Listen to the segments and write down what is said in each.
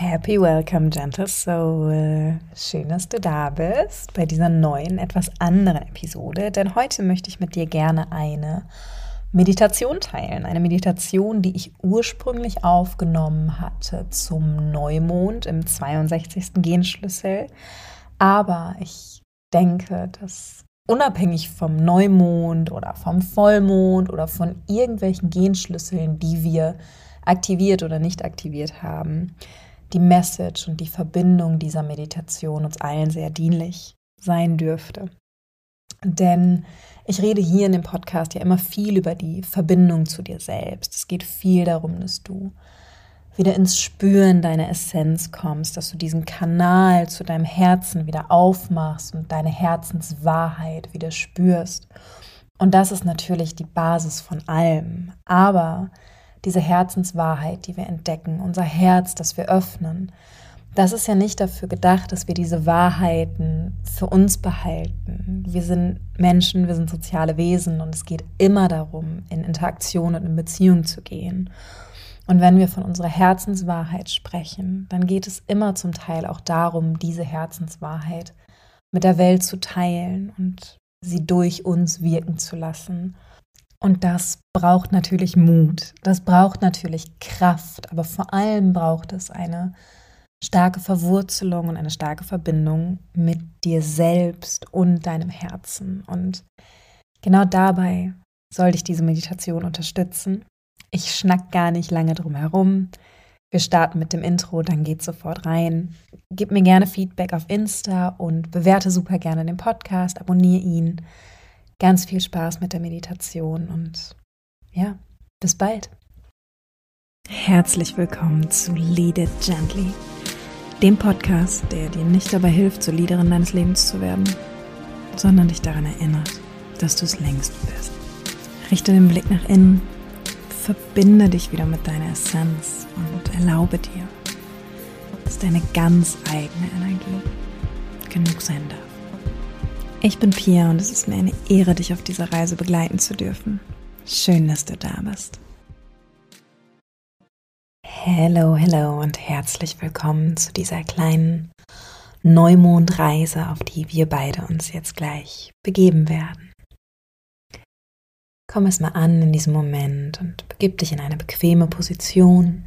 Happy Welcome, Gentle Soul. Schön, dass du da bist bei dieser neuen, etwas anderen Episode. Denn heute möchte ich mit dir gerne eine Meditation teilen. Eine Meditation, die ich ursprünglich aufgenommen hatte zum Neumond im 62. Genschlüssel. Aber ich denke, dass unabhängig vom Neumond oder vom Vollmond oder von irgendwelchen Genschlüsseln, die wir aktiviert oder nicht aktiviert haben, die Message und die Verbindung dieser Meditation uns allen sehr dienlich sein dürfte. Denn ich rede hier in dem Podcast ja immer viel über die Verbindung zu dir selbst. Es geht viel darum, dass du wieder ins Spüren deiner Essenz kommst, dass du diesen Kanal zu deinem Herzen wieder aufmachst und deine Herzenswahrheit wieder spürst. Und das ist natürlich die Basis von allem. Aber diese Herzenswahrheit, die wir entdecken, unser Herz, das wir öffnen, das ist ja nicht dafür gedacht, dass wir diese Wahrheiten für uns behalten. Wir sind Menschen, wir sind soziale Wesen und es geht immer darum, in Interaktion und in Beziehung zu gehen. Und wenn wir von unserer Herzenswahrheit sprechen, dann geht es immer zum Teil auch darum, diese Herzenswahrheit mit der Welt zu teilen und sie durch uns wirken zu lassen und das braucht natürlich Mut, das braucht natürlich Kraft, aber vor allem braucht es eine starke Verwurzelung und eine starke Verbindung mit dir selbst und deinem Herzen. Und genau dabei soll dich diese Meditation unterstützen. Ich schnack gar nicht lange drum herum. Wir starten mit dem Intro, dann geht sofort rein. Gib mir gerne Feedback auf Insta und bewerte super gerne den Podcast, abonniere ihn. Ganz viel Spaß mit der Meditation und ja, bis bald. Herzlich willkommen zu Lead It Gently, dem Podcast, der dir nicht dabei hilft, zur Leaderin deines Lebens zu werden, sondern dich daran erinnert, dass du es längst bist. Richte den Blick nach innen, verbinde dich wieder mit deiner Essenz und erlaube dir, dass deine ganz eigene Energie genug sein darf. Ich bin Pia und es ist mir eine Ehre, dich auf dieser Reise begleiten zu dürfen. Schön, dass du da bist. Hello, hello und herzlich willkommen zu dieser kleinen Neumondreise, auf die wir beide uns jetzt gleich begeben werden. Komm es mal an in diesem Moment und begib dich in eine bequeme Position.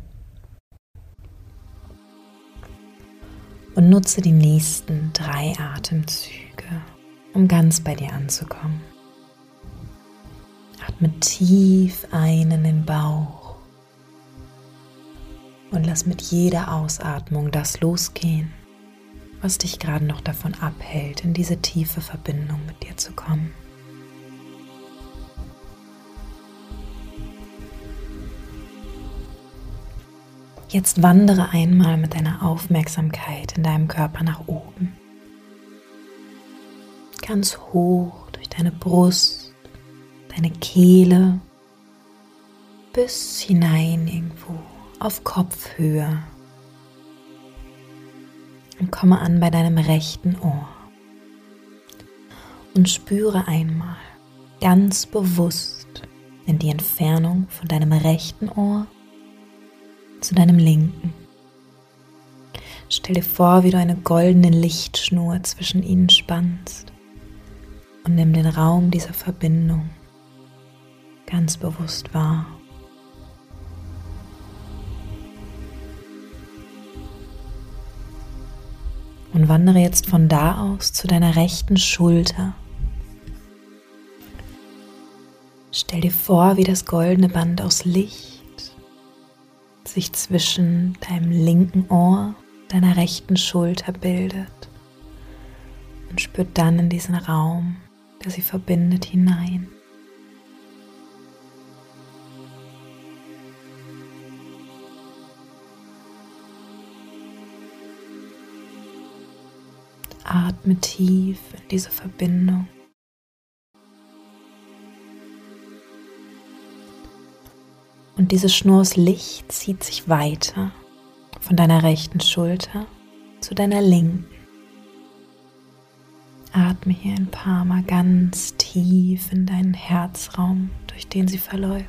Und nutze die nächsten drei Atemzüge um ganz bei dir anzukommen. Atme tief ein in den Bauch und lass mit jeder Ausatmung das losgehen, was dich gerade noch davon abhält, in diese tiefe Verbindung mit dir zu kommen. Jetzt wandere einmal mit deiner Aufmerksamkeit in deinem Körper nach oben ganz hoch durch deine Brust, deine Kehle bis hinein irgendwo auf Kopfhöhe. Und komme an bei deinem rechten Ohr. Und spüre einmal ganz bewusst in die Entfernung von deinem rechten Ohr zu deinem linken. Stell dir vor, wie du eine goldene Lichtschnur zwischen ihnen spannst und nimm den Raum dieser Verbindung ganz bewusst wahr. Und wandere jetzt von da aus zu deiner rechten Schulter. Stell dir vor, wie das goldene Band aus Licht sich zwischen deinem linken Ohr, deiner rechten Schulter bildet. Und spür dann in diesen Raum der sie verbindet, hinein. Atme tief in diese Verbindung. Und diese Schnur aus Licht zieht sich weiter von deiner rechten Schulter zu deiner linken. Atme hier ein paar Mal ganz tief in deinen Herzraum, durch den sie verläuft.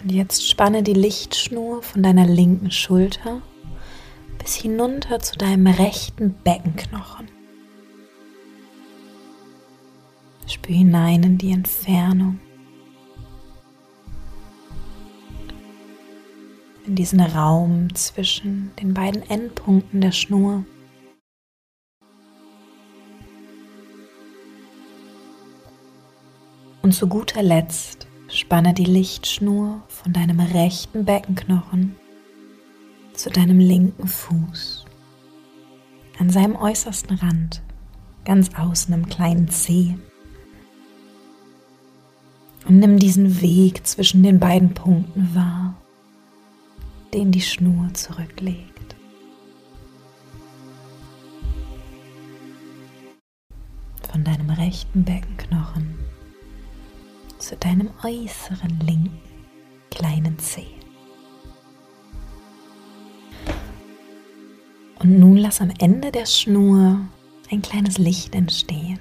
Und jetzt spanne die Lichtschnur von deiner linken Schulter bis hinunter zu deinem rechten Beckenknochen. Spür hinein in die Entfernung. In diesen Raum zwischen den beiden Endpunkten der Schnur. Und zu guter Letzt spanne die Lichtschnur von deinem rechten Beckenknochen zu deinem linken Fuß. An seinem äußersten Rand, ganz außen im kleinen Zeh. Und nimm diesen Weg zwischen den beiden Punkten wahr, den die Schnur zurücklegt. Von deinem rechten Beckenknochen zu deinem äußeren linken kleinen Zeh. Und nun lass am Ende der Schnur ein kleines Licht entstehen.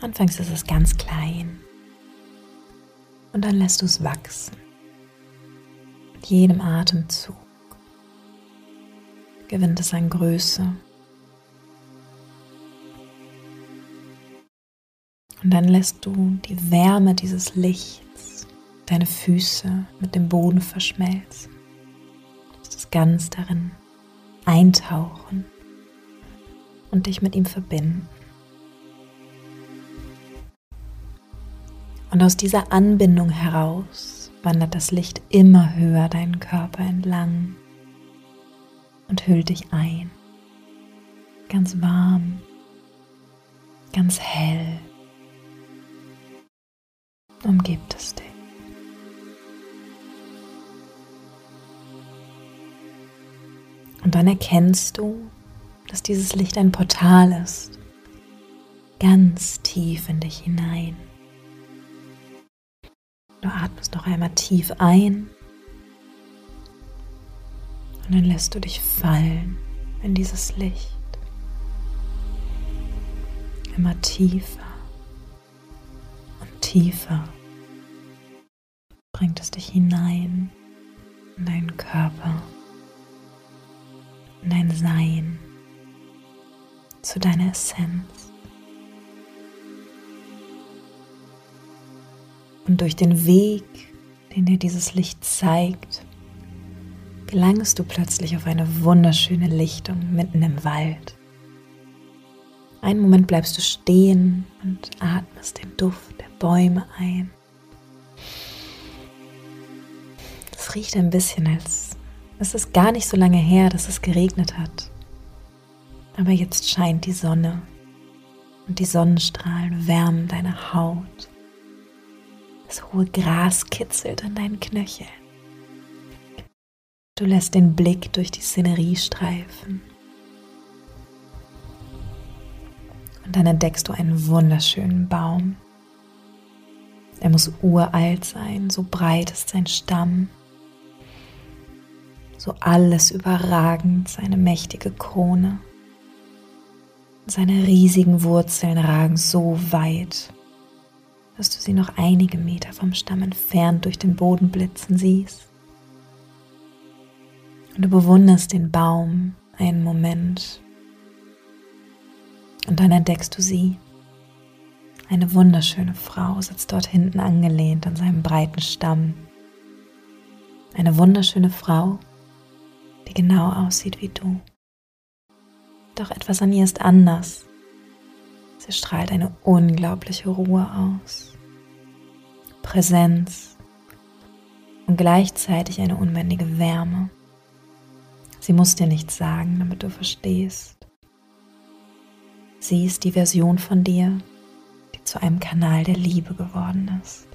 Anfangs ist es ganz klein und dann lässt du es wachsen. Mit jedem Atemzug gewinnt es an Größe Und dann lässt du die Wärme dieses Lichts deine Füße mit dem Boden verschmelzen. Lässt es ganz darin eintauchen und dich mit ihm verbinden. Und aus dieser Anbindung heraus wandert das Licht immer höher deinen Körper entlang und hüllt dich ein. Ganz warm, ganz hell umgibt es dich. Und dann erkennst du, dass dieses Licht ein Portal ist, ganz tief in dich hinein. Atmest noch einmal tief ein und dann lässt du dich fallen in dieses Licht. Immer tiefer und tiefer bringt es dich hinein in deinen Körper, in dein Sein, zu deiner Essenz. Und durch den Weg, den dir dieses Licht zeigt, gelangst du plötzlich auf eine wunderschöne Lichtung mitten im Wald. Einen Moment bleibst du stehen und atmest den Duft der Bäume ein. riecht ein bisschen, als es ist gar nicht so lange her, dass es geregnet hat. Aber jetzt scheint die Sonne und die Sonnenstrahlen wärmen deine Haut. Das hohe Gras kitzelt an deinen Knöcheln. Du lässt den Blick durch die Szenerie streifen. Und dann entdeckst du einen wunderschönen Baum. Er muss uralt sein, so breit ist sein Stamm so alles überragend seine mächtige Krone. Seine riesigen Wurzeln ragen so weit, dass du sie noch einige Meter vom Stamm entfernt durch den Boden blitzen siehst. Und du bewunderst den Baum einen Moment. Und dann entdeckst du sie. Eine wunderschöne Frau sitzt dort hinten angelehnt an seinem breiten Stamm. Eine wunderschöne Frau, die genau aussieht wie du. Doch etwas an ihr ist anders. Sie strahlt eine unglaubliche Ruhe aus, Präsenz und gleichzeitig eine unbändige Wärme. Sie muss dir nichts sagen, damit du verstehst. Sie ist die Version von dir, die zu einem Kanal der Liebe geworden ist.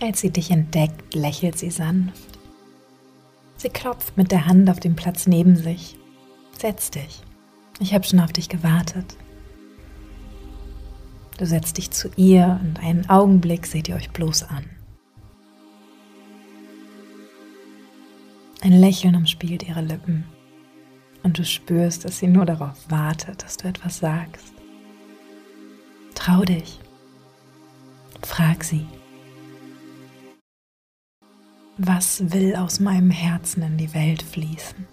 Als sie dich entdeckt, lächelt sie sanft. Sie klopft mit der Hand auf den Platz neben sich. Setz dich. Ich habe schon auf dich gewartet. Du setzt dich zu ihr und einen Augenblick seht ihr euch bloß an. Ein Lächeln umspielt ihre Lippen und du spürst, dass sie nur darauf wartet, dass du etwas sagst. Trau dich. Frag sie. Was will aus meinem Herzen in die Welt fließen?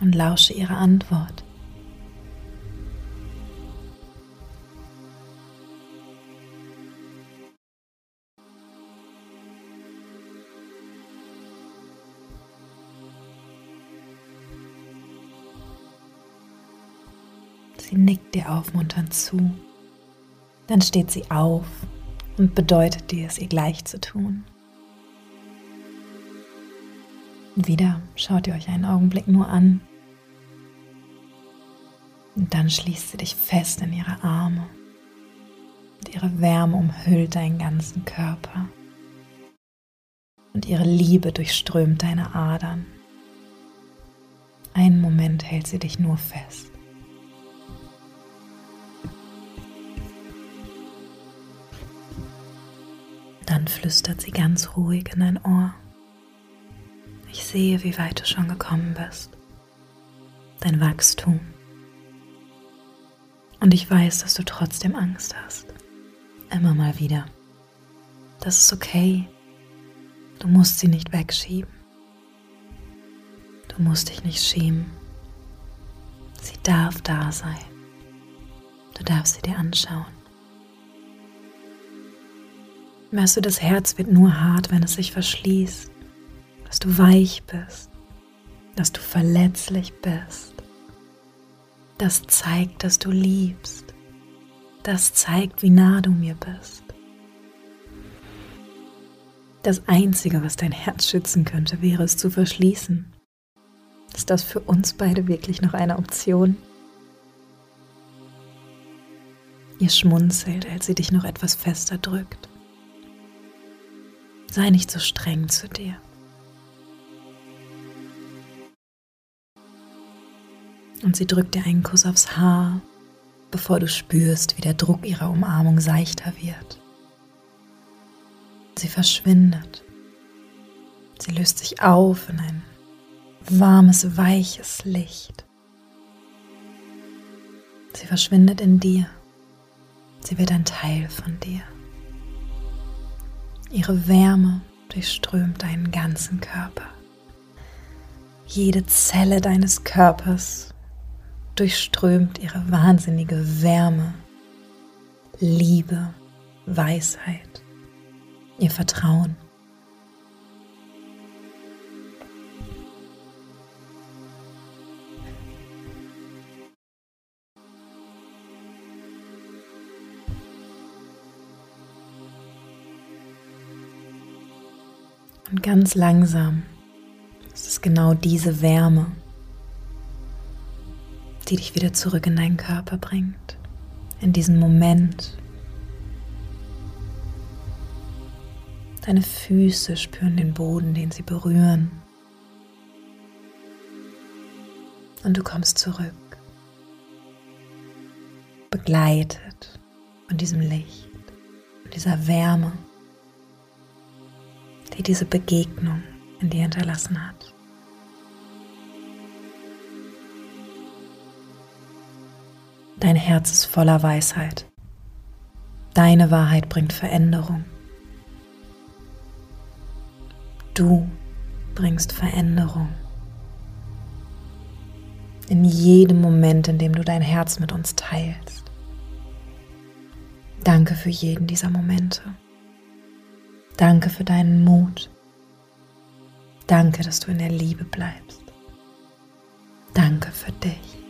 Und lausche ihre Antwort. Sie nickt dir aufmunternd zu. Dann steht sie auf und bedeutet dir es ihr gleich zu tun. wieder schaut ihr euch einen Augenblick nur an. Und dann schließt sie dich fest in ihre Arme. Und ihre Wärme umhüllt deinen ganzen Körper. Und ihre Liebe durchströmt deine Adern. Einen Moment hält sie dich nur fest. Dann flüstert sie ganz ruhig in dein Ohr. Ich sehe, wie weit du schon gekommen bist. Dein Wachstum. Und ich weiß, dass du trotzdem Angst hast. Immer mal wieder. Das ist okay. Du musst sie nicht wegschieben. Du musst dich nicht schämen. Sie darf da sein. Du darfst sie dir anschauen. Weißt du, das Herz wird nur hart, wenn es sich verschließt, dass du weich bist, dass du verletzlich bist. Das zeigt, dass du liebst. Das zeigt, wie nah du mir bist. Das Einzige, was dein Herz schützen könnte, wäre es zu verschließen. Ist das für uns beide wirklich noch eine Option? Ihr schmunzelt, als sie dich noch etwas fester drückt. Sei nicht so streng zu dir. Und sie drückt dir einen Kuss aufs Haar, bevor du spürst, wie der Druck ihrer Umarmung seichter wird. Sie verschwindet. Sie löst sich auf in ein warmes, weiches Licht. Sie verschwindet in dir. Sie wird ein Teil von dir. Ihre Wärme durchströmt deinen ganzen Körper. Jede Zelle deines Körpers durchströmt ihre wahnsinnige Wärme, Liebe, Weisheit, ihr Vertrauen. Und ganz langsam ist es genau diese Wärme, die dich wieder zurück in deinen Körper bringt, in diesen Moment. Deine Füße spüren den Boden, den sie berühren. Und du kommst zurück, begleitet von diesem Licht, dieser Wärme die diese Begegnung in dir hinterlassen hat. Dein Herz ist voller Weisheit. Deine Wahrheit bringt Veränderung. Du bringst Veränderung. In jedem Moment, in dem du dein Herz mit uns teilst. Danke für jeden dieser Momente. Danke für deinen Mut. Danke, dass du in der Liebe bleibst. Danke für dich.